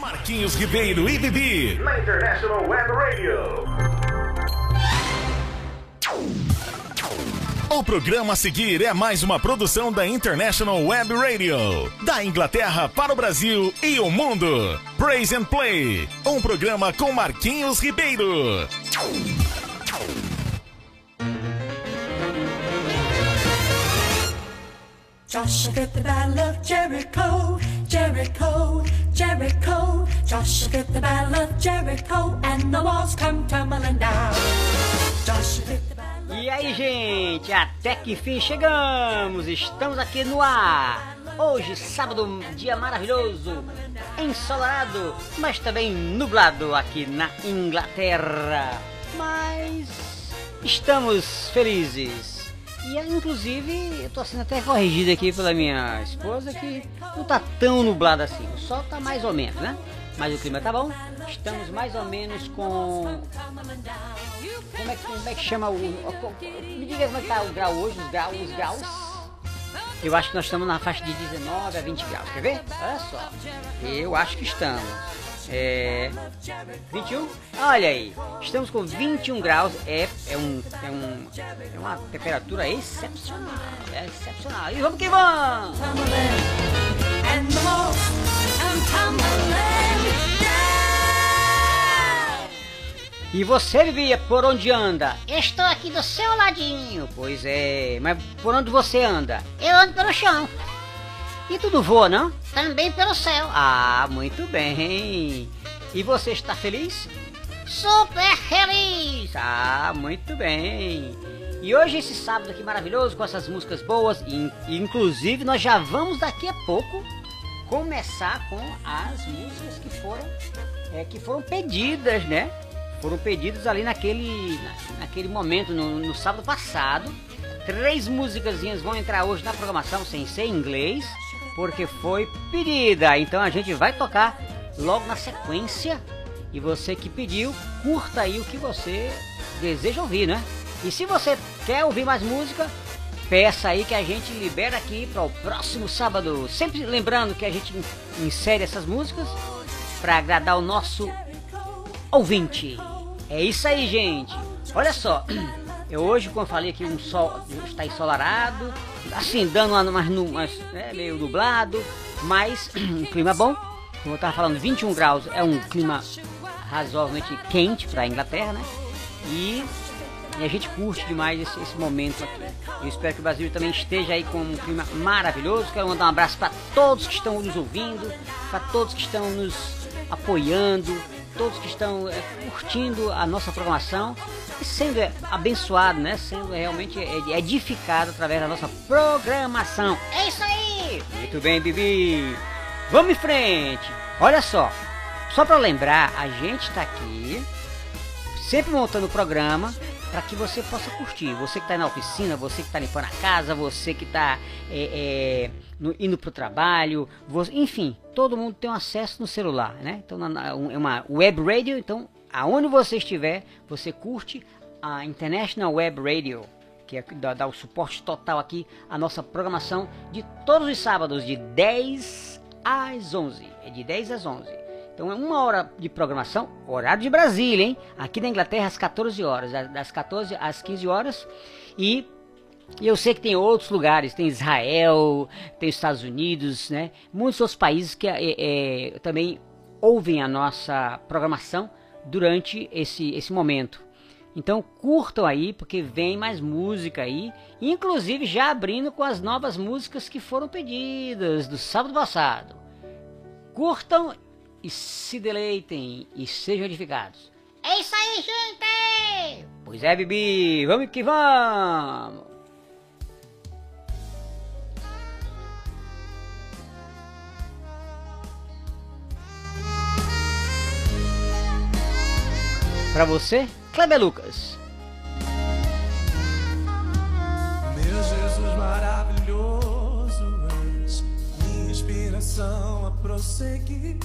Marquinhos Ribeiro e Bibi. Na International Web Radio. O programa a seguir é mais uma produção da International Web Radio. Da Inglaterra para o Brasil e o mundo. Praise and Play. Um programa com Marquinhos Ribeiro. Joshua get the battle of Jericho, Jericho, Jericho. Joshua the battle of Jericho, and the walls come tumbling down. Joshua the battle E aí, gente, até que fim chegamos! Estamos aqui no ar! Hoje, sábado, dia maravilhoso, ensolarado, mas também nublado aqui na Inglaterra. Mas estamos felizes e inclusive eu tô sendo até corrigido aqui pela minha esposa que não tá tão nublado assim. O sol tá mais ou menos, né? Mas o clima tá bom. Estamos mais ou menos com. Como é que, como é que chama o. Me diga como é que tá o grau hoje, os graus, os graus. Eu acho que nós estamos na faixa de 19 a 20 graus. Quer ver? Olha só. Eu acho que estamos. É. 21? Olha aí, estamos com 21 graus. É, é, um, é, um, é uma temperatura excepcional. É excepcional. E vamos que vamos! E você, vivia por onde anda? Estou aqui do seu ladinho. Pois é, mas por onde você anda? Eu ando pelo chão. E tudo voa, não? Também pelo céu. Ah, muito bem. E você está feliz? Super feliz! Ah, muito bem. E hoje esse sábado aqui maravilhoso com essas músicas boas, e, inclusive nós já vamos daqui a pouco começar com as músicas que foram é, que foram pedidas, né? Foram pedidas ali naquele na, naquele momento no, no sábado passado. Três músicas vão entrar hoje na programação sem ser inglês porque foi pedida. Então a gente vai tocar logo na sequência. E você que pediu, curta aí o que você deseja ouvir, né? E se você quer ouvir mais música, peça aí que a gente libera aqui para o próximo sábado. Sempre lembrando que a gente insere essas músicas para agradar o nosso ouvinte. É isso aí, gente. Olha só, eu hoje, como eu falei aqui, um sol está ensolarado, assim, dando uma, umas, umas né, meio nublado, mas um clima bom. Como eu estava falando, 21 graus é um clima razoavelmente quente para a Inglaterra, né? E, e, a gente curte demais esse, esse, momento aqui. Eu espero que o Brasil também esteja aí com um clima maravilhoso. Quero mandar um abraço para todos que estão nos ouvindo, para todos que estão nos apoiando, todos que estão é, curtindo a nossa programação e sendo é, abençoado, né? Sendo realmente é, edificado através da nossa programação. É isso aí! Muito bem, Bibi! Vamos em frente! Olha só, só para lembrar, a gente está aqui sempre montando o programa para que você possa curtir. Você que está na oficina, você que está limpando a casa, você que está é, é, indo para o trabalho, você, enfim, todo mundo tem um acesso no celular, né? Então é uma web radio, então aonde você estiver, você curte a International Web Radio, que é, dá, dá o suporte total aqui à nossa programação de todos os sábados, de 10 às 11. É de 10 às 11. Então é uma hora de programação, horário de Brasília, hein? Aqui na Inglaterra às 14 horas, das 14 às 15 horas. E, e eu sei que tem outros lugares, tem Israel, tem Estados Unidos, né? Muitos outros países que é, é, também ouvem a nossa programação durante esse, esse momento. Então curtam aí, porque vem mais música aí, inclusive já abrindo com as novas músicas que foram pedidas do sábado passado. Curtam e se deleitem e sejam edificados. É isso aí, gente! Pois é, Bibi, vamos que vamos! Para você, Kleber Lucas. Meu Jesus maravilhoso, minha inspiração a prosseguir.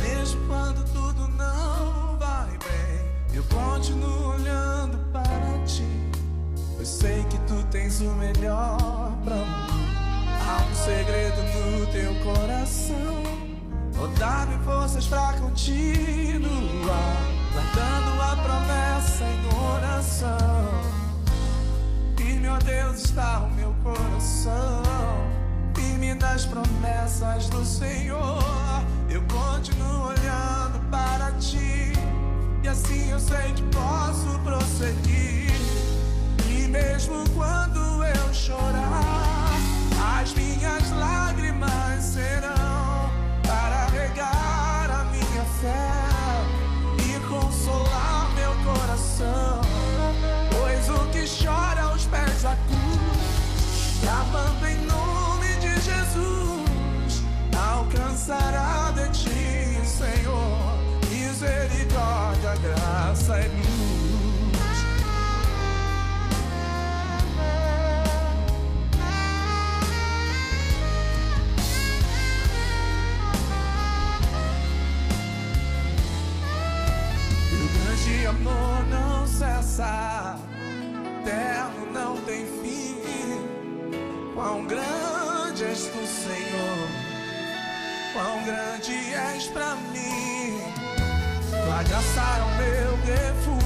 Mesmo quando tudo não vai bem, eu continuo olhando para ti. Eu sei que tu tens o melhor pra mim. Há um segredo no teu coração. Oh, dá-me forças pra continuar Guardando a promessa em oração. E meu Deus está o meu coração. Firme nas promessas do Senhor. Eu continuo olhando para Ti. E assim eu sei que posso prosseguir. quão grande és pra mim. Tua graça o meu refúgio.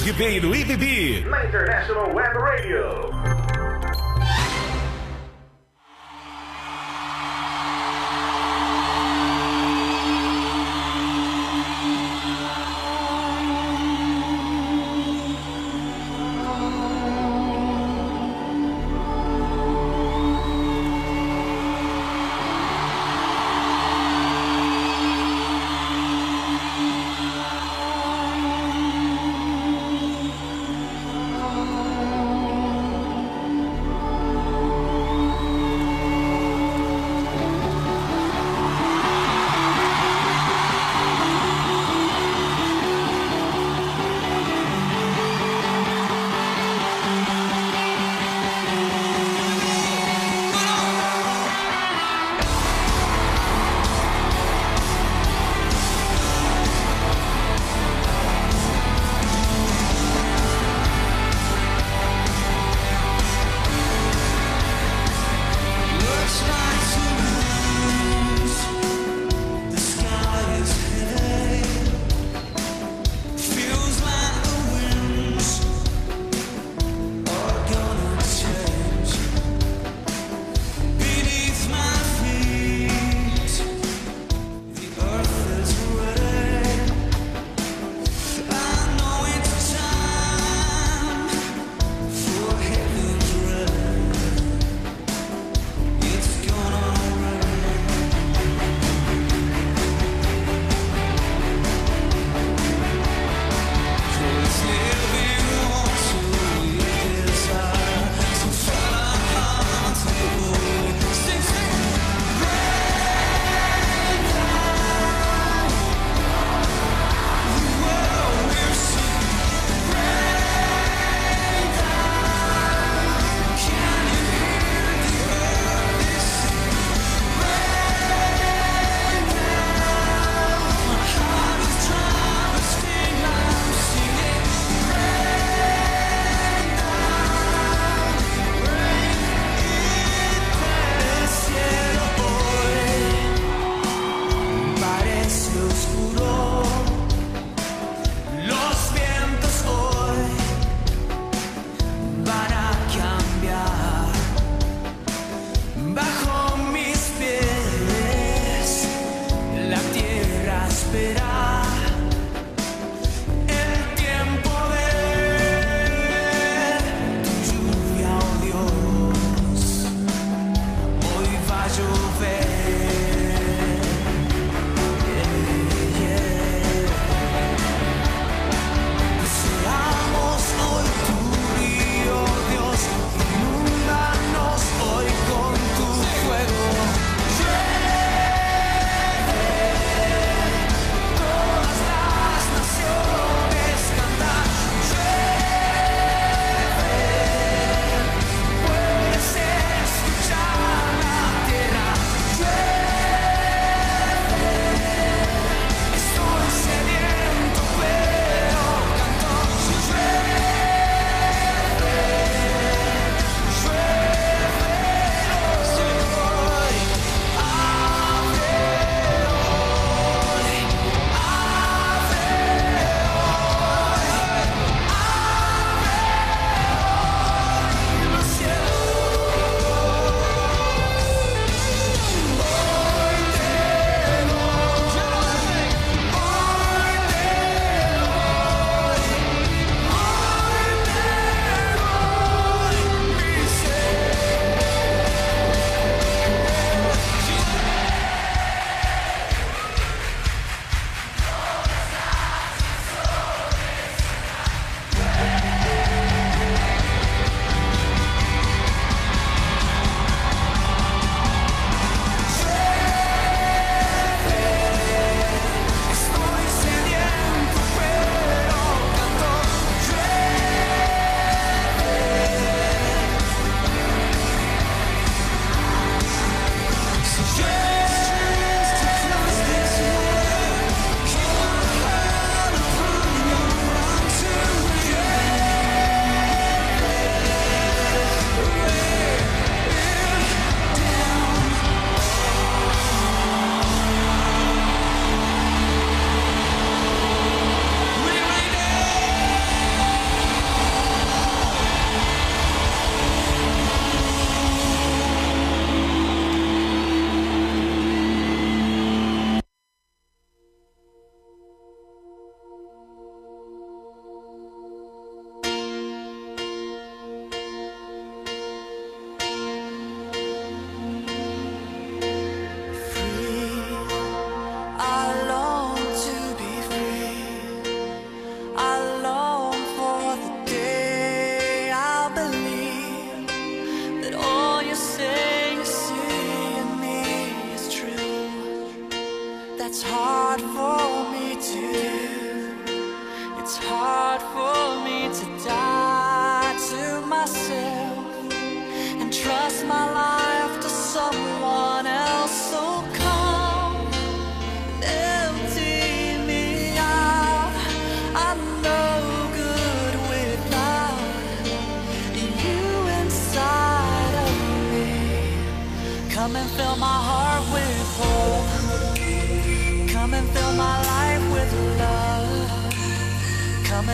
Ribeiro e. Na International Web Radio.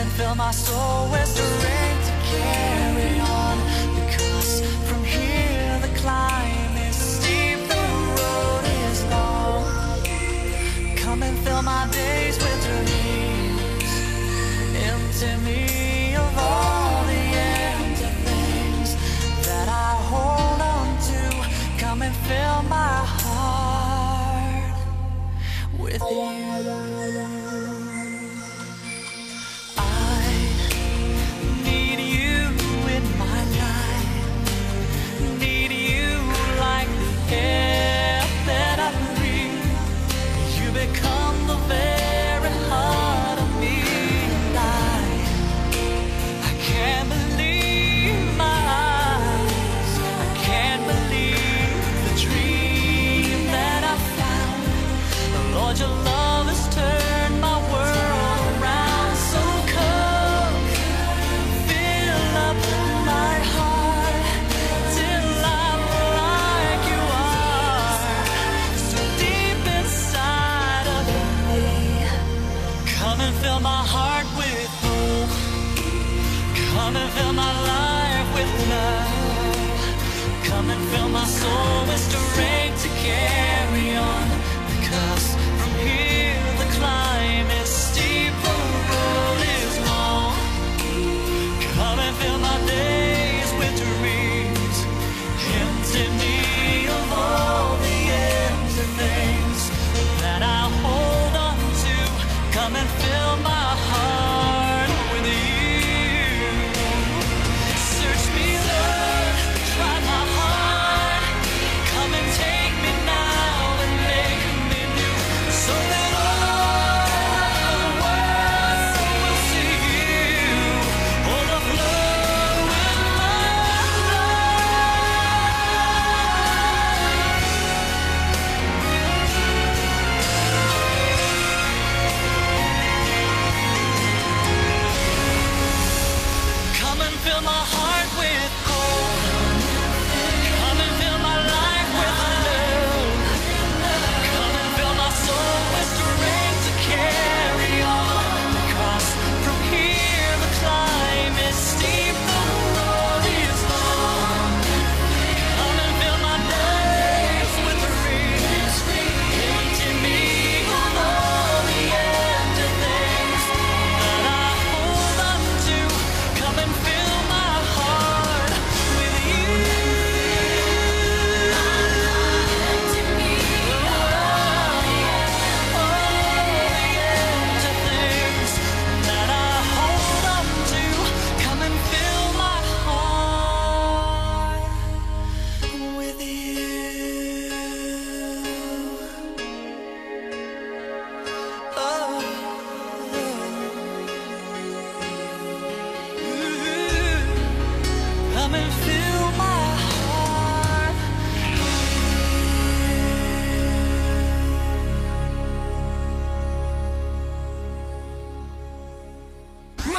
and fill my soul with strength to carry on.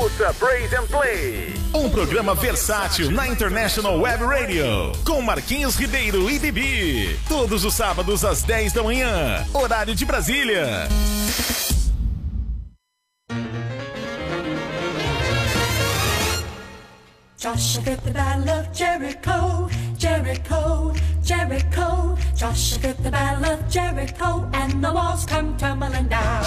Ouça Praise and Play. Um programa versátil na International Web Radio. Com Marquinhos Ribeiro e Bibi. Todos os sábados às 10 da manhã. Horário de Brasília. Joshua the of Jericho. Jericho, Jericho. Joshua did the battle of Jericho, and the walls come tumbling down.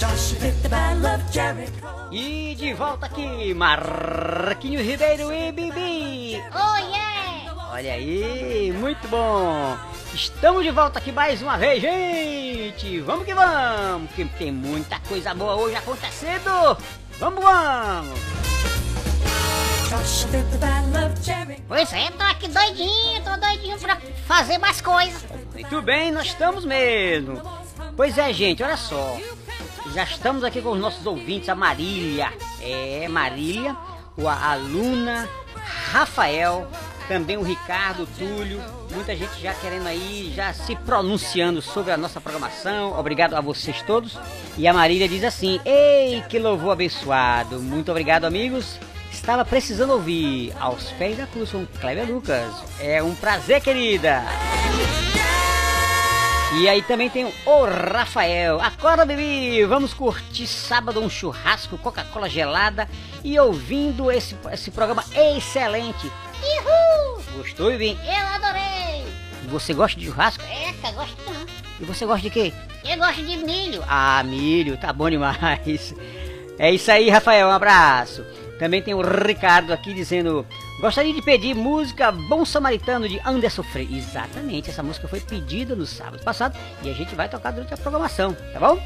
Joshua did the battle of Jericho. E de volta aqui, Marquinhos Ribeiro e Bibi. Oh yeah! Olha aí, muito bom. Estamos de volta aqui mais uma vez, gente. Vamos que vamos, que tem muita coisa boa hoje acontecendo. Vamos, vamos. Pois é, tô aqui doidinho, tô doidinho pra fazer mais coisas. Muito bem, nós estamos mesmo. Pois é, gente, olha só. Já estamos aqui com os nossos ouvintes, a Marília. É, Marília, a Luna, Rafael, também o Ricardo, o Túlio. Muita gente já querendo aí, já se pronunciando sobre a nossa programação. Obrigado a vocês todos. E a Marília diz assim: Ei, que louvor abençoado. Muito obrigado, amigos. Estava precisando ouvir aos pés da cruz com Cléber Lucas. É um prazer, querida. E aí também tem o Rafael. Acorda, bebê! Vamos curtir sábado um churrasco, Coca-Cola gelada e ouvindo esse, esse programa excelente. Uhul! Gostou, bebê? Eu adorei! Você gosta de churrasco? Eca, gosto não. E você gosta de quê? Eu gosto de milho. Ah, milho, tá bom demais. É isso aí, Rafael, um abraço. Também tem o Ricardo aqui dizendo: Gostaria de pedir música Bom Samaritano de Anderson Freire. Exatamente, essa música foi pedida no sábado passado e a gente vai tocar durante a programação, tá bom?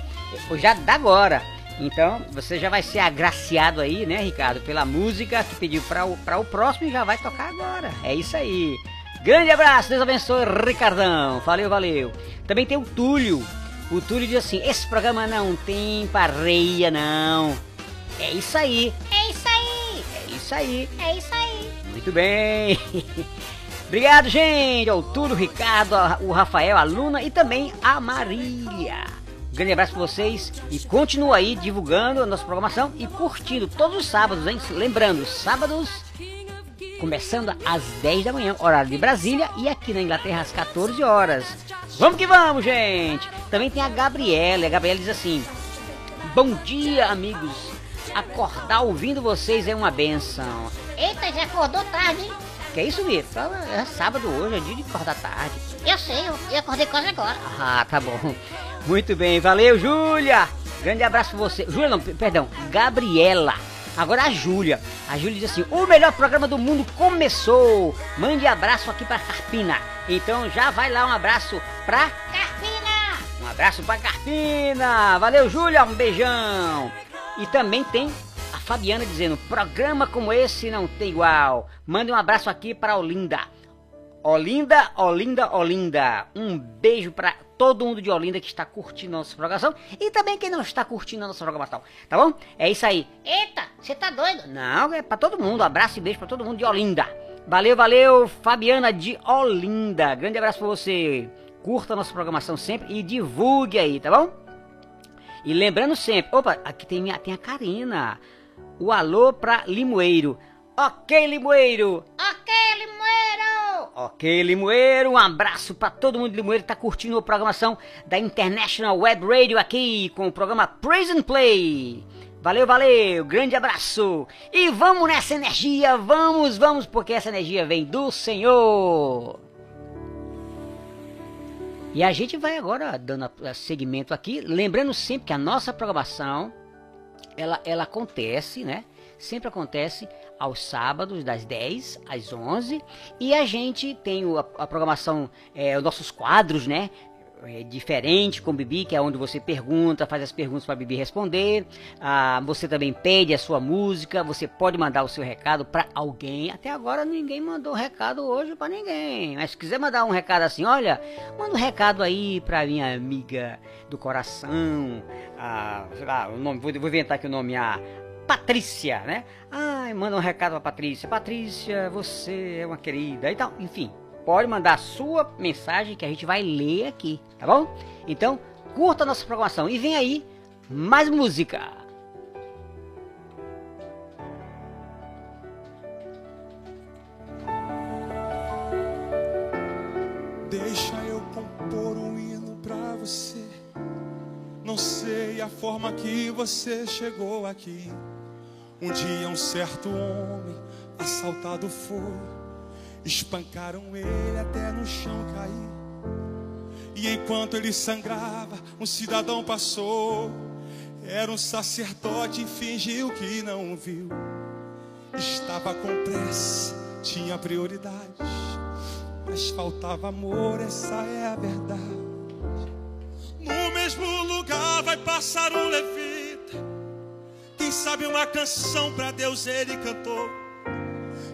Já dá agora. Então, você já vai ser agraciado aí, né, Ricardo, pela música que pediu para o, o próximo e já vai tocar agora. É isso aí. Grande abraço, Deus abençoe, Ricardão. Valeu, valeu. Também tem o Túlio. O Túlio diz assim: esse programa não tem pareia, não. É isso aí, É isso aí! é isso aí. É isso aí! Muito bem. Obrigado, gente. Ao Túlio, o Ricardo, o Rafael, a Luna e também a Marília. Um grande abraço pra vocês e continua aí divulgando a nossa programação e curtindo todos os sábados, hein? Lembrando, sábados começando às 10 da manhã, horário de Brasília, e aqui na Inglaterra às 14 horas. Vamos que vamos, gente! Também tem a Gabriela, a Gabriela diz assim: Bom dia, amigos. Acordar ouvindo vocês é uma benção. Eita, já acordou tarde, hein? Que isso, Vitor? É sábado hoje, é dia de acordar tarde. Eu sei, eu, eu acordei quase agora. Ah, tá bom. Muito bem, valeu, Júlia. Grande abraço pra você. Júlia, não, perdão, Gabriela. Agora a Júlia. A Júlia diz assim: o melhor programa do mundo começou. Mande abraço aqui pra Carpina. Então já vai lá um abraço pra Carpina! Um abraço pra Carpina. Valeu, Júlia, um beijão. E também tem a Fabiana dizendo: programa como esse não tem igual. Mande um abraço aqui para Olinda. Olinda, Olinda, Olinda. Um beijo para todo mundo de Olinda que está curtindo a nossa programação e também quem não está curtindo a nossa programação, tá bom? É isso aí. Eita, você tá doido? Não, é para todo mundo. Abraço e beijo para todo mundo de Olinda. Valeu, valeu, Fabiana de Olinda. Grande abraço para você. Curta a nossa programação sempre e divulgue aí, tá bom? E lembrando sempre, opa, aqui tem, minha, tem a Karina. O alô pra Limoeiro. Ok, Limoeiro. Ok, Limoeiro! Ok, Limoeiro, um abraço para todo mundo de Limoeiro que tá curtindo a programação da International Web Radio aqui com o programa Praise and Play. Valeu, valeu, grande abraço. E vamos nessa energia, vamos, vamos, porque essa energia vem do Senhor. E a gente vai agora dando segmento aqui, lembrando sempre que a nossa programação ela, ela acontece, né? Sempre acontece aos sábados, das 10 às 11. E a gente tem a, a programação, é, os nossos quadros, né? É, diferente com o Bibi, que é onde você pergunta, faz as perguntas para Bibi responder. Ah, você também pede a sua música, você pode mandar o seu recado para alguém. Até agora ninguém mandou recado hoje para ninguém. Mas se quiser mandar um recado assim, olha, manda um recado aí para minha amiga do coração. Ah, sei lá, o nome, vou, vou inventar aqui o nome, a Patrícia, né? Ai, manda um recado pra Patrícia. Patrícia, você é uma querida. Então, enfim, pode mandar sua mensagem que a gente vai ler aqui, tá bom? Então, curta a nossa programação e vem aí mais música. Deixa eu compor um hino pra você. Não sei a forma que você chegou aqui. Um dia um certo homem assaltado foi. Espancaram ele até no chão cair. E enquanto ele sangrava, um cidadão passou. Era um sacerdote e fingiu que não viu. Estava com pressa, tinha prioridades. Mas faltava amor, essa é a verdade. No mesmo lugar vai passar um levita. Quem sabe uma canção para Deus ele cantou.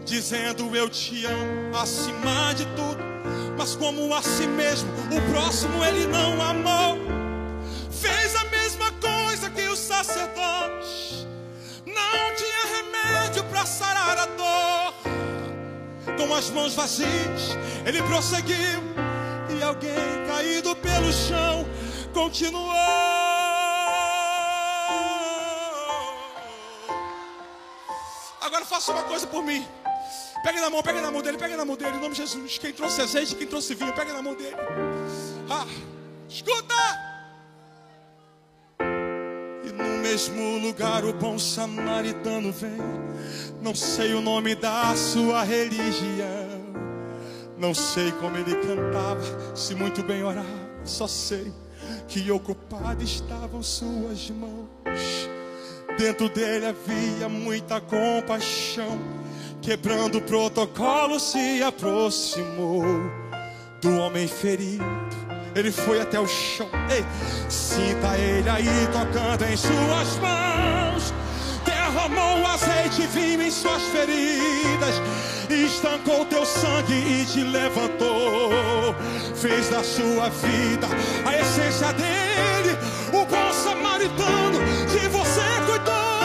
Dizendo eu te amo acima de tudo. Mas como a si mesmo, o próximo ele não amou. Fez a mesma coisa que o sacerdote. Não tinha remédio para sarar a dor. Com as mãos vazias, ele prosseguiu. E alguém caído pelo chão continuou. Agora faça uma coisa por mim. Pegue na mão, pegue na mão dele, pegue na mão dele, em nome de Jesus. Quem trouxe azeite, quem trouxe vinho, pegue na mão dele. Ah, escuta! E no mesmo lugar o bom samaritano vem. Não sei o nome da sua religião. Não sei como ele cantava, se muito bem orava. Só sei que ocupado estavam suas mãos. Dentro dele havia muita compaixão. Quebrando o protocolo, se aproximou do homem ferido. Ele foi até o chão. Ei, sinta ele aí tocando em suas mãos. Derramou azeite e vinho em suas feridas. Estancou teu sangue e te levantou. Fez da sua vida a essência dele. O bom samaritano que você cuidou.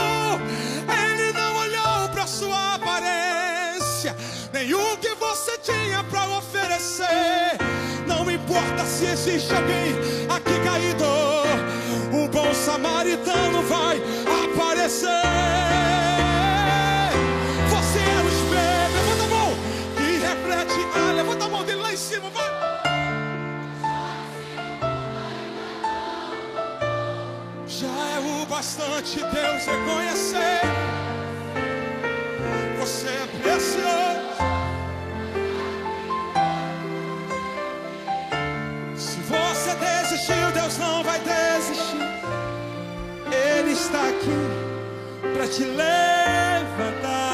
Se existe alguém aqui caído, o bom samaritano vai aparecer. Você é o espelho, levanta a mão e reflete. Ah, levanta a mão dele lá em cima, vai. Já é o bastante Deus reconhecer. Você é precioso. Não vai desistir. Ele está aqui para te levantar.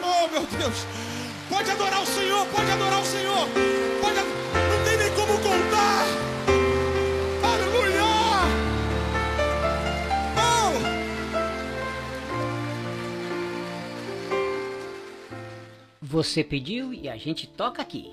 Oh, meu Deus. Pode adorar o Senhor, pode adorar o Senhor. Pode, ad- Você pediu e a gente toca aqui.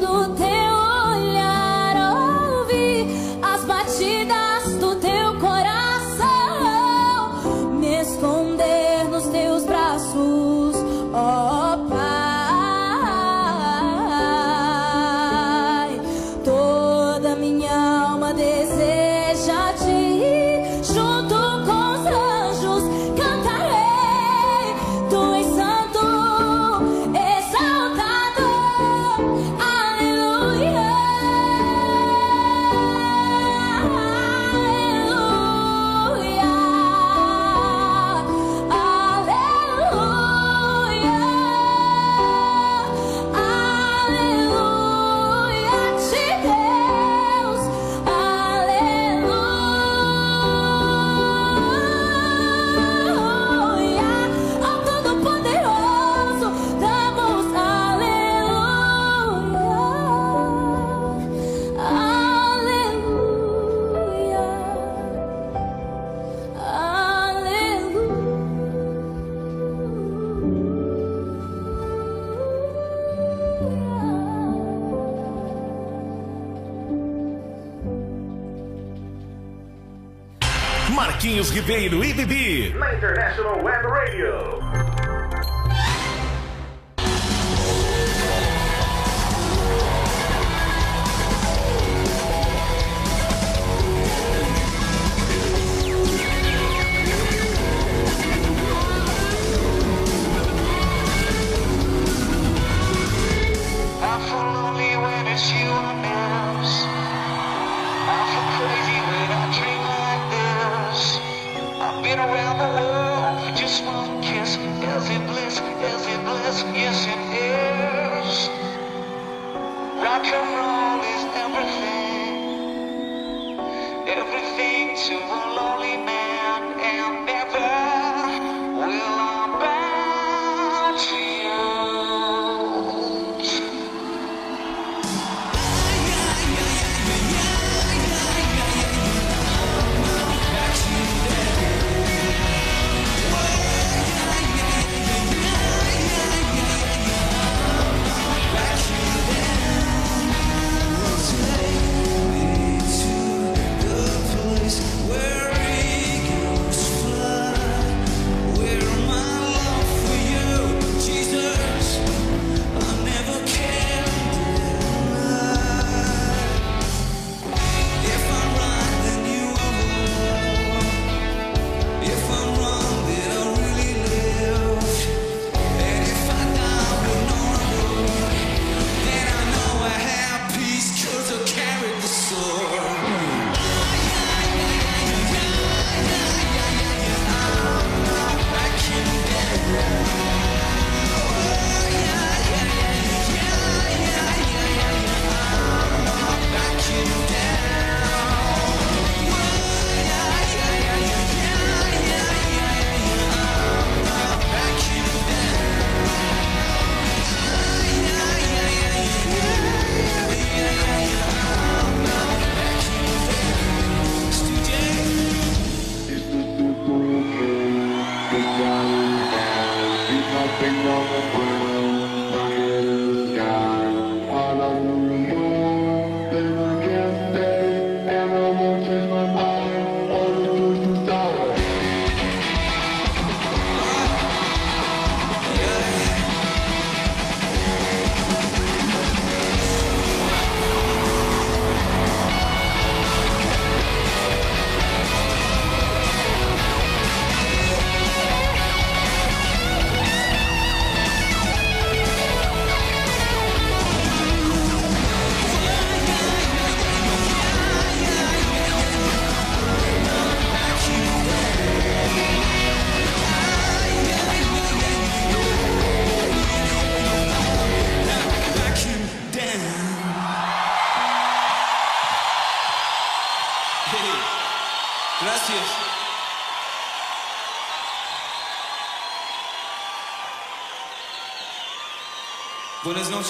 の手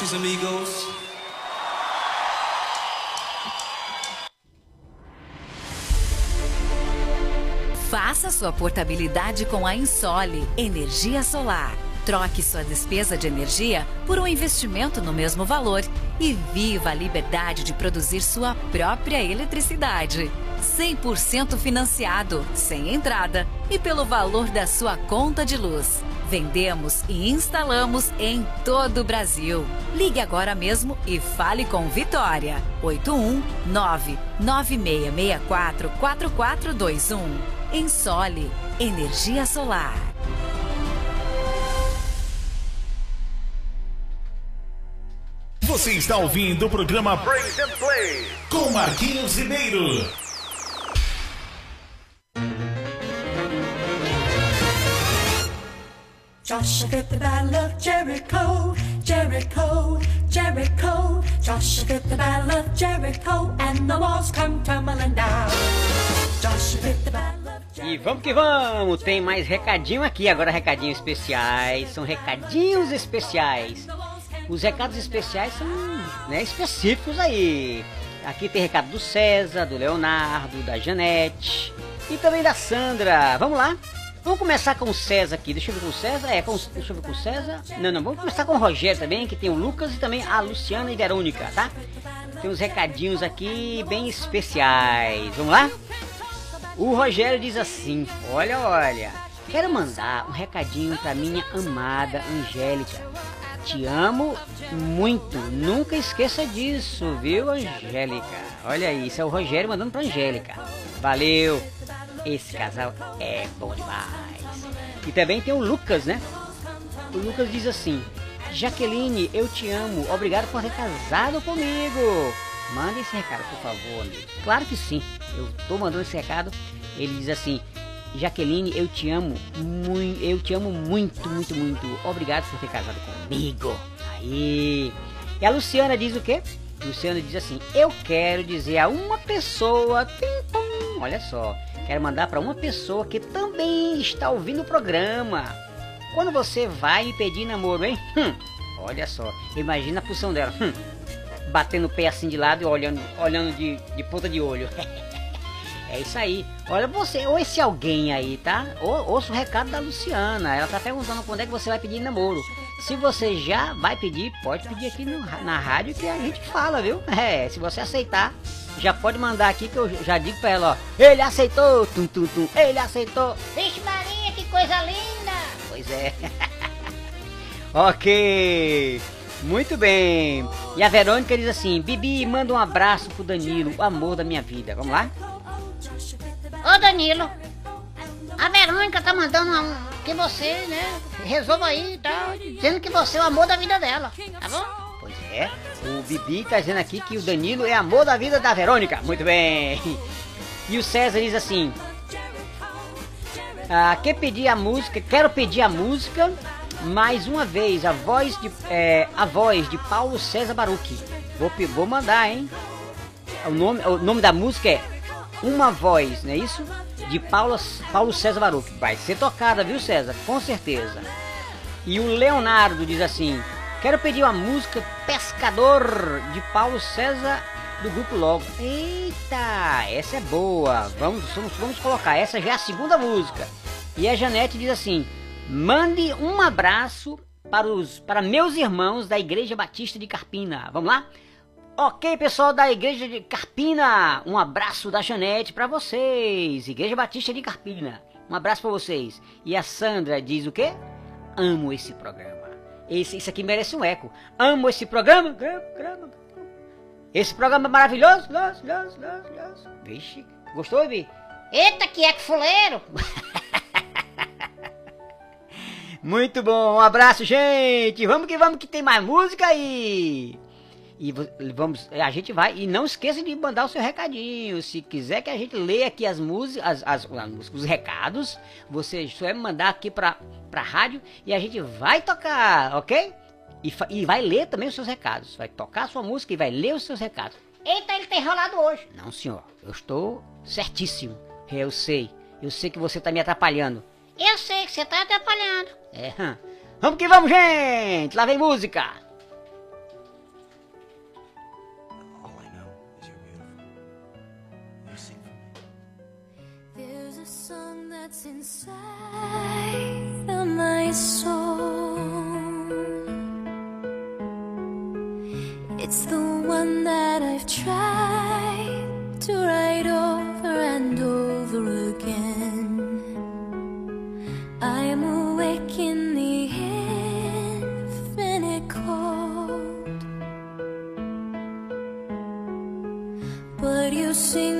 noches, amigos. Faça sua portabilidade com a Insole Energia Solar. Troque sua despesa de energia por um investimento no mesmo valor e viva a liberdade de produzir sua própria eletricidade. 100% financiado, sem entrada e pelo valor da sua conta de luz. Vendemos e instalamos em todo o Brasil. Ligue agora mesmo e fale com Vitória. 819 9664 4421. Ensole Energia Solar. Você está ouvindo o programa Praise and Play. com Marquinhos Ribeiro. Joshua fit the battle of Jericho, Jericho, Jericho. Joshua fit the battle of Jericho, and the walls come tumbling down. Joshua fit the battle E vamos que vamos! Tem mais recadinho aqui, agora recadinhos especiais. São recadinhos especiais. Os recados especiais são né, específicos aí. Aqui tem recado do César, do Leonardo, da Janete e também da Sandra. Vamos lá? Vamos começar com o César aqui. Deixa eu ver com o César. É, com, deixa eu ver com o César. Não, não, vamos começar com o Rogério também, que tem o Lucas e também a Luciana e Verônica, tá? Tem uns recadinhos aqui bem especiais. Vamos lá? O Rogério diz assim: Olha, olha, quero mandar um recadinho pra minha amada Angélica. Te amo muito, nunca esqueça disso, viu, Angélica? Olha aí, isso é o Rogério mandando pra Angélica. Valeu, esse casal é bom demais. E também tem o Lucas, né? O Lucas diz assim: Jaqueline, eu te amo, obrigado por ter casado comigo. Manda esse recado, por favor, amigo. Claro que sim, eu tô mandando esse recado. Ele diz assim: Jaqueline, eu te amo muito, eu te amo muito, muito, muito. Obrigado por ter casado comigo. Aí. E a Luciana diz o quê? Luciana diz assim: Eu quero dizer a uma pessoa, pum, olha só, quero mandar para uma pessoa que também está ouvindo o programa. Quando você vai me pedir namoro, hein? Hum, olha só, imagina a posição dela. Hum, batendo o pé assim de lado e olhando, olhando de, de ponta de olho. É isso aí. Olha você, ou esse alguém aí, tá? Ou, ouça o recado da Luciana. Ela tá perguntando quando é que você vai pedir namoro. Se você já vai pedir, pode pedir aqui no, na rádio que a gente fala, viu? É, se você aceitar, já pode mandar aqui que eu já digo pra ela, ó. Ele aceitou, tum, tum, tum, ele aceitou. Vixe Maria, que coisa linda! Pois é. ok. Muito bem. E a Verônica diz assim: Bibi, manda um abraço pro Danilo, o amor da minha vida. Vamos lá? Ô Danilo, a Verônica tá mandando um, que você, né, resolva aí, tá dizendo que você é o amor da vida dela, tá bom? Pois é. O Bibi tá dizendo aqui que o Danilo é amor da vida da Verônica. Muito bem. E o César diz assim: ah, quer pedir a música? Quero pedir a música mais uma vez a voz de é, a voz de Paulo César Baruch. Vou, vou mandar, hein? O nome, o nome da música é Uma Voz, não é isso? De Paulo, Paulo César Baruch. Vai ser tocada, viu, César? Com certeza. E o Leonardo diz assim: Quero pedir uma música Pescador de Paulo César do grupo Logo. Eita, essa é boa. Vamos, vamos, vamos colocar. Essa já é a segunda música. E a Janete diz assim: Mande um abraço para os para meus irmãos da Igreja Batista de Carpina. Vamos lá? Ok, pessoal da Igreja de Carpina, um abraço da Janete para vocês. Igreja Batista de Carpina, um abraço para vocês. E a Sandra diz o quê? Amo esse programa. Esse, isso aqui merece um eco. Amo esse programa. grama, grama. Esse programa é maravilhoso. Vixe, gostou, Ibi? Eita, que que fuleiro! Muito bom, um abraço, gente. Vamos que vamos que tem mais música aí. E vamos, a gente vai e não esqueça de mandar o seu recadinho. Se quiser que a gente leia aqui as músicas, as, as- os recados, você só é mandar aqui pra, pra rádio e a gente vai tocar, ok? E, e vai ler também os seus recados. Vai tocar a sua música e vai ler os seus recados. Eita, ele tem enrolado hoje. Não, senhor, eu estou certíssimo. Eu sei, eu sei que você tá me atrapalhando. Eu sei que você tá atrapalhando. É, vamos que vamos, gente! Lá vem música! There's song my soul. It's the one that I've tried to write over and over again. I'm awake in the infinite cold. But you sing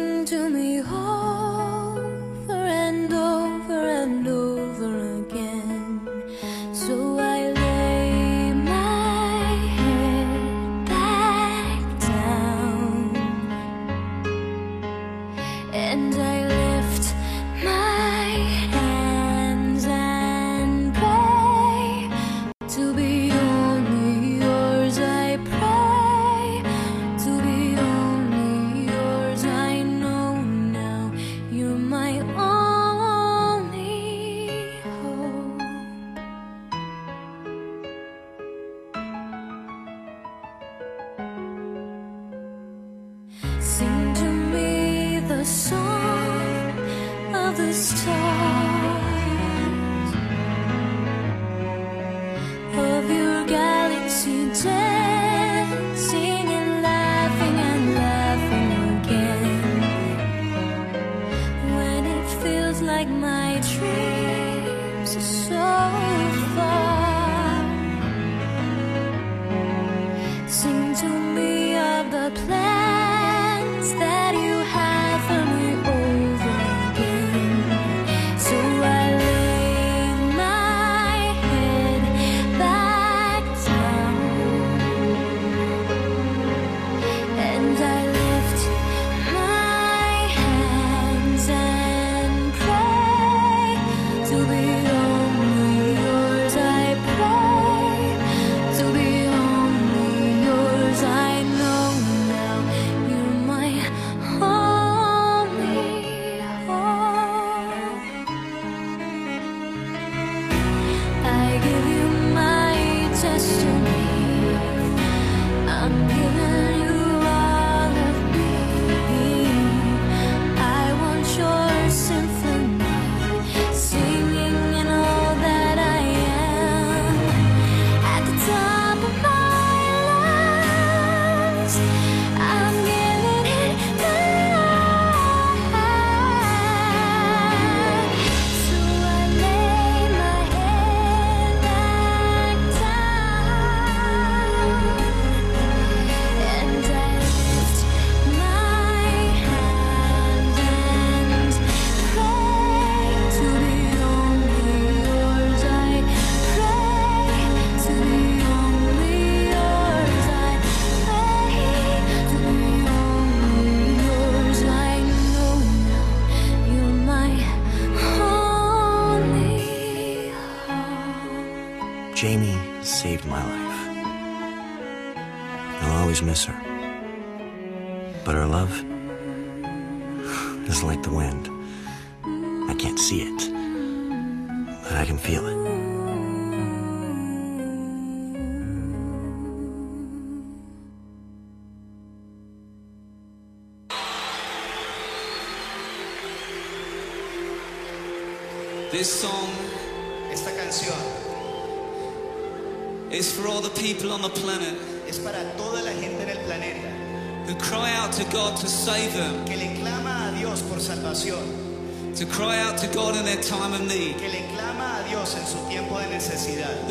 Que le clama a Dios en su tiempo de necesidad.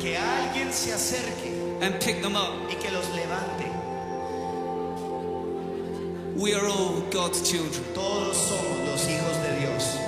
Que alguien se acerque. And pick them up. Y que los levante. We are all God's children. Todos somos los hijos de Dios.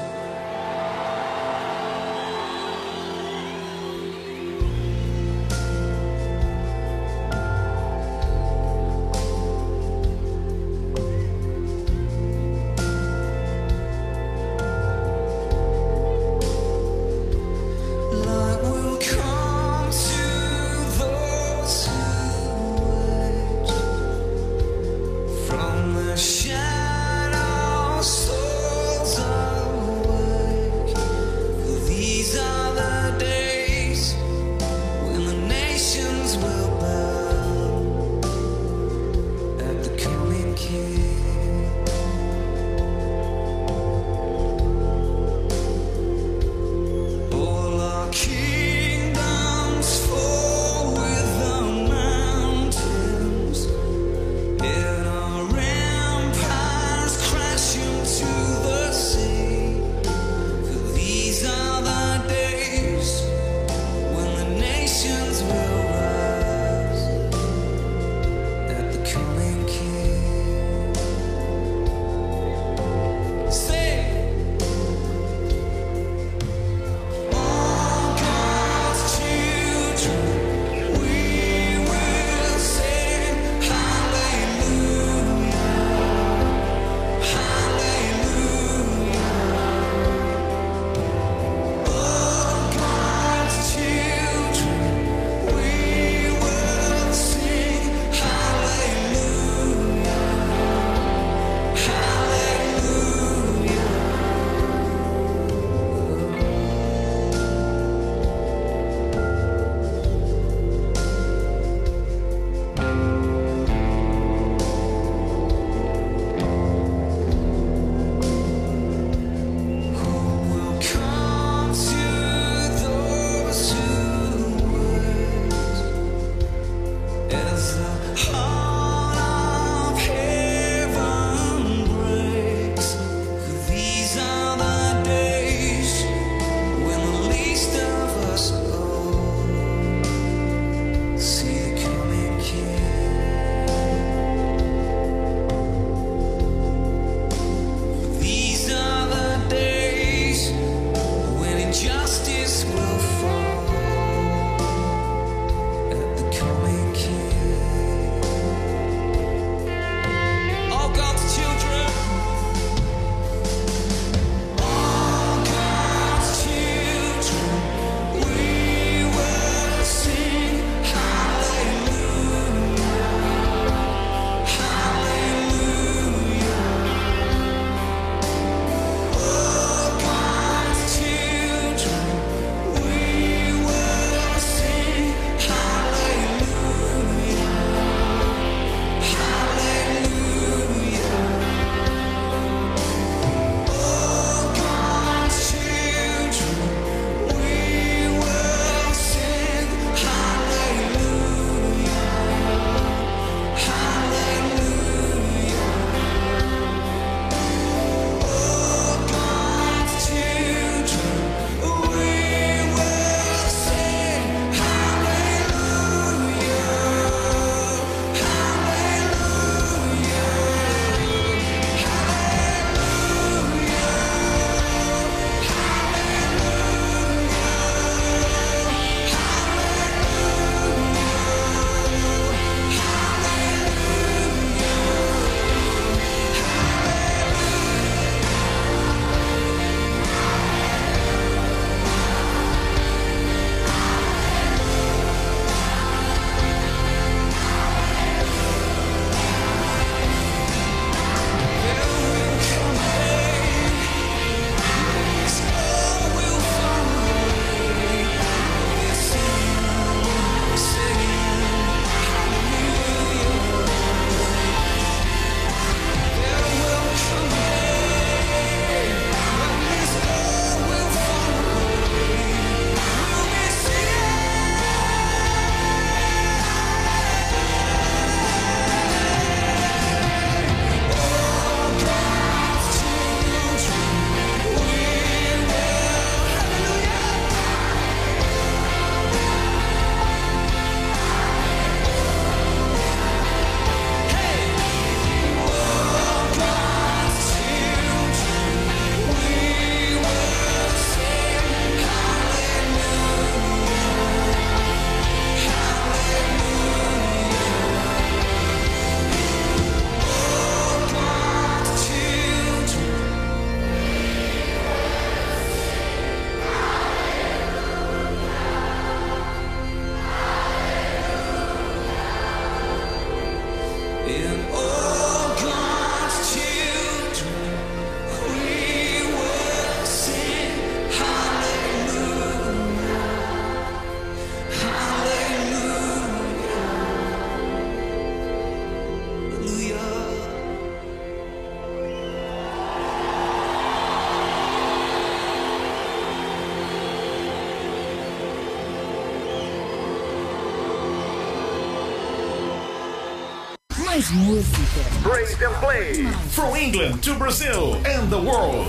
Mais música. Praise and play. From England to Brazil and the world.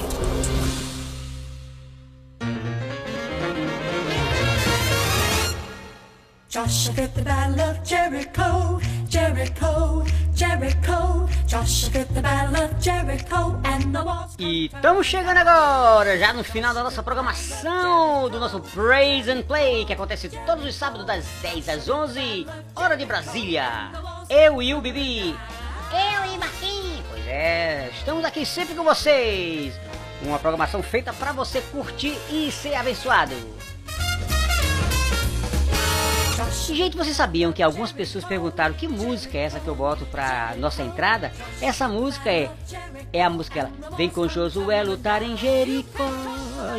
Joshua fit the battle of Jericho, Jericho, Jericho. Joshua the battle of Jericho and the walls. E estamos chegando agora, já no final da nossa programação do nosso Praise and Play, que acontece todos os sábados das 10 às 11, hora de Brasília. Eu e o Bibi. Eu e Marquinhos. Pois é, estamos aqui sempre com vocês. Uma programação feita para você curtir e ser abençoado. E, gente, vocês sabiam que algumas pessoas perguntaram que música é essa que eu boto pra nossa entrada? Essa música é é a música ela Vem com Josué lutar em Jericó,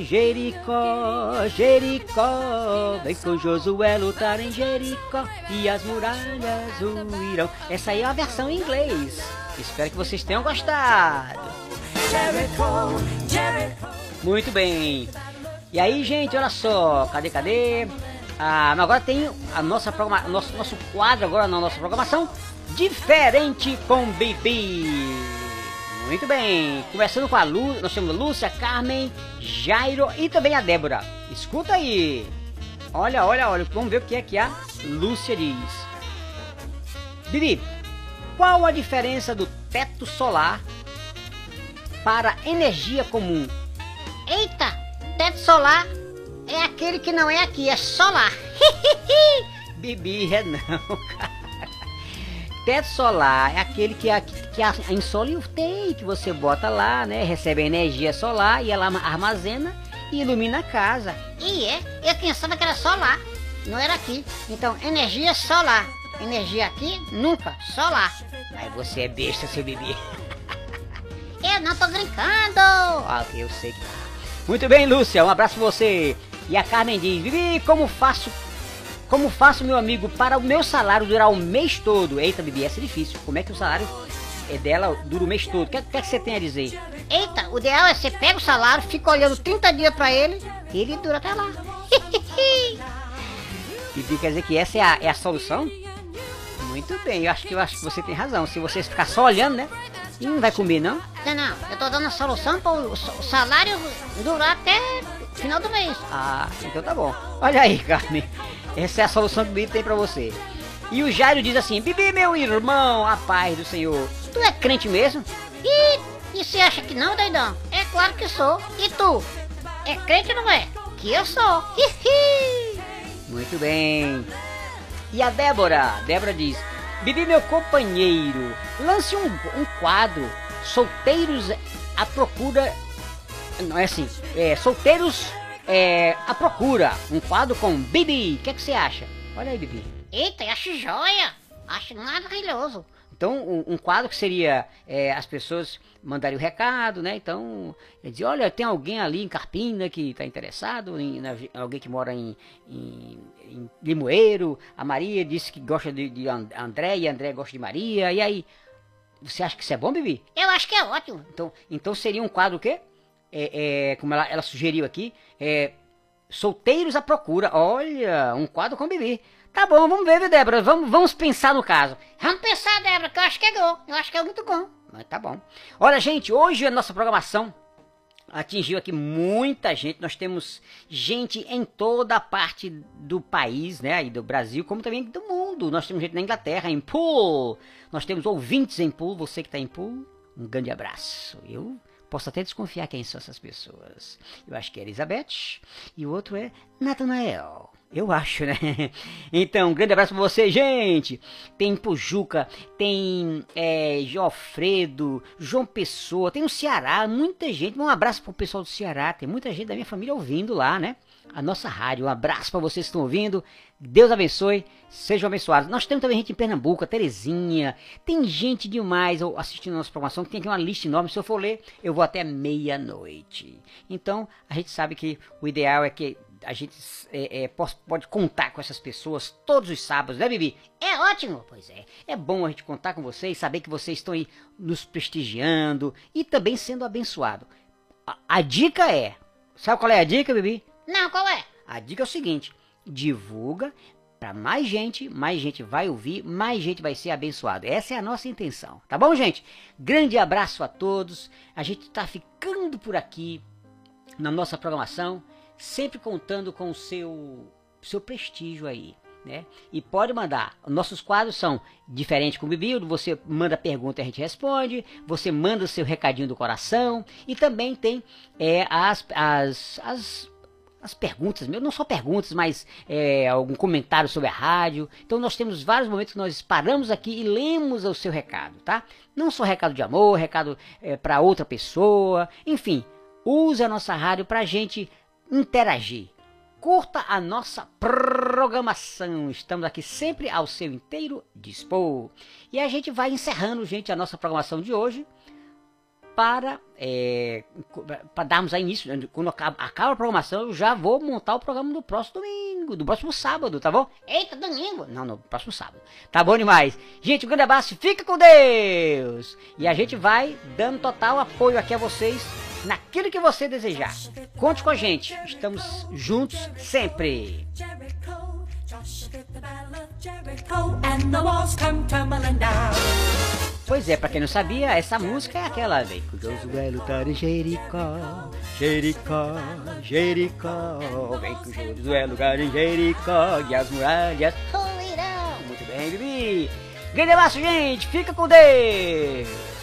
Jericó, Jericó. Vem com Josué lutar em Jericó e as muralhas o irão. Essa aí é a versão em inglês. Espero que vocês tenham gostado. Jericho, Jericho. Muito bem. E aí, gente, olha só, cadê, cadê? Ah, agora tem a nossa programa, nosso, nosso quadro agora na nossa programação, diferente com Bibi. Muito bem, começando com a Lu, nós temos Lúcia, Carmen, Jairo e também a Débora. Escuta aí. Olha, olha, olha, vamos ver o que é que a Lúcia diz. Bibi, qual a diferença do teto solar para energia comum? Eita, teto solar é aquele que não é aqui, é solar. Bibi, é não, cara. Teto solar é aquele que, a, que a, insólio tem, que você bota lá, né? Recebe energia solar e ela armazena e ilumina a casa. E é, eu pensava que era solar, não era aqui. Então, energia solar. Energia aqui, nunca, solar. Mas você é besta, seu Bibi. Eu não tô brincando. Ah, eu sei que tá. Muito bem, Lúcia, um abraço pra você. E a Carmen diz, Bibi, como faço como faço, meu amigo, para o meu salário durar o mês todo? Eita, Bibi, essa é difícil. Como é que o salário é dela dura o mês todo? O que, que, é que você tem a dizer? Eita, o ideal é você pega o salário, fica olhando 30 dias pra ele e ele dura até lá. Bibi, quer dizer que essa é a, é a solução? Muito bem, eu acho que eu acho que você tem razão. Se você ficar só olhando, né? E não vai comer, não? Não, não, eu tô dando a solução para o salário durar até final do mês. Ah, então tá bom. Olha aí, Carmen. Essa é a solução que o Bibi tem pra você. E o Jairo diz assim: Bibi, meu irmão, a paz do Senhor. Tu é crente mesmo? E, e você acha que não, doidão? É claro que sou. E tu? É crente ou não é? Que eu sou. Hihi. Muito bem. E a Débora? Débora diz: Bibi, meu companheiro, lance um, um quadro. Solteiros à procura. Não é assim. É, solteiros é, à procura. Um quadro com Bibi. O que, é que você acha? Olha aí, Bibi. Eita, eu acho joia. Acho maravilhoso. Então, um, quadro que seria é, as pessoas mandarem o recado, né? Então, dizer, olha, tem alguém ali em Carpina que está interessado, em, na, alguém que mora em, em, em, Limoeiro. A Maria disse que gosta de, de André e André gosta de Maria. E aí, você acha que isso é bom, Bibi? Eu acho que é ótimo. Então, então seria um quadro o quê? É, é, como ela, ela sugeriu aqui, é, solteiros à procura. Olha, um quadro com Bibi. Tá bom, vamos ver, viu, Débora? Vamos, vamos pensar no caso. Vamos pensar, Débora, que eu acho que é bom. Eu acho que é muito bom. Mas tá bom. Olha, gente, hoje a nossa programação atingiu aqui muita gente. Nós temos gente em toda a parte do país, né? Aí do Brasil, como também do mundo. Nós temos gente na Inglaterra, em Pool. Nós temos ouvintes em Pool. Você que está em Pool, um grande abraço. Eu posso até desconfiar quem são essas pessoas. Eu acho que é Elizabeth e o outro é Nathanael. Eu acho, né? Então, um grande abraço pra você, gente! Tem Pujuca, tem é, Jofredo, João Pessoa, tem o Ceará, muita gente. Um abraço pro pessoal do Ceará, tem muita gente da minha família ouvindo lá, né? A nossa rádio. Um abraço para vocês que estão ouvindo. Deus abençoe, sejam abençoados. Nós temos também gente em Pernambuco, Terezinha. Tem gente demais assistindo a nossa programação, tem aqui uma lista enorme. Se eu for ler, eu vou até meia-noite. Então, a gente sabe que o ideal é que a gente é, é, pode, contar com essas pessoas todos os sábados, né, Bibi? É ótimo! Pois é. É bom a gente contar com vocês, saber que vocês estão aí nos prestigiando e também sendo abençoado. A, a dica é. Sabe qual é a dica, Bibi? Não, qual é? A dica é o seguinte: divulga para mais gente, mais gente vai ouvir, mais gente vai ser abençoada. Essa é a nossa intenção, tá bom, gente? Grande abraço a todos. A gente tá ficando por aqui na nossa programação, sempre contando com o seu seu prestígio aí. Né? E pode mandar. Nossos quadros são diferentes com o Bibi. Você manda pergunta e a gente responde. Você manda o seu recadinho do coração. E também tem é, as, as, as, as perguntas, não só perguntas, mas é, algum comentário sobre a rádio. Então nós temos vários momentos que nós paramos aqui e lemos o seu recado, tá? Não só recado de amor, recado é, para outra pessoa. Enfim, use a nossa rádio para a gente interagir curta a nossa programação. Estamos aqui sempre ao seu inteiro dispor. E a gente vai encerrando, gente, a nossa programação de hoje para, é, para darmos início. né? Quando acaba, a programação, eu já vou montar o programa do próximo domingo, do próximo sábado, tá bom? Eita, domingo! Não, no próximo sábado. Tá bom demais. Gente, um grande abraço, fica com Deus! E a gente vai dando total apoio aqui a vocês naquilo que você desejar. Conte com a gente, estamos juntos sempre. Pois é, pra quem não sabia, essa música é aquela Vem Josué vai lutar em Jericó, Jericó, Jericó Vem que Josué lutar em Jericó E as muralhas ruirão Muito bem, Bibi. Grande abraço, gente, fica com Deus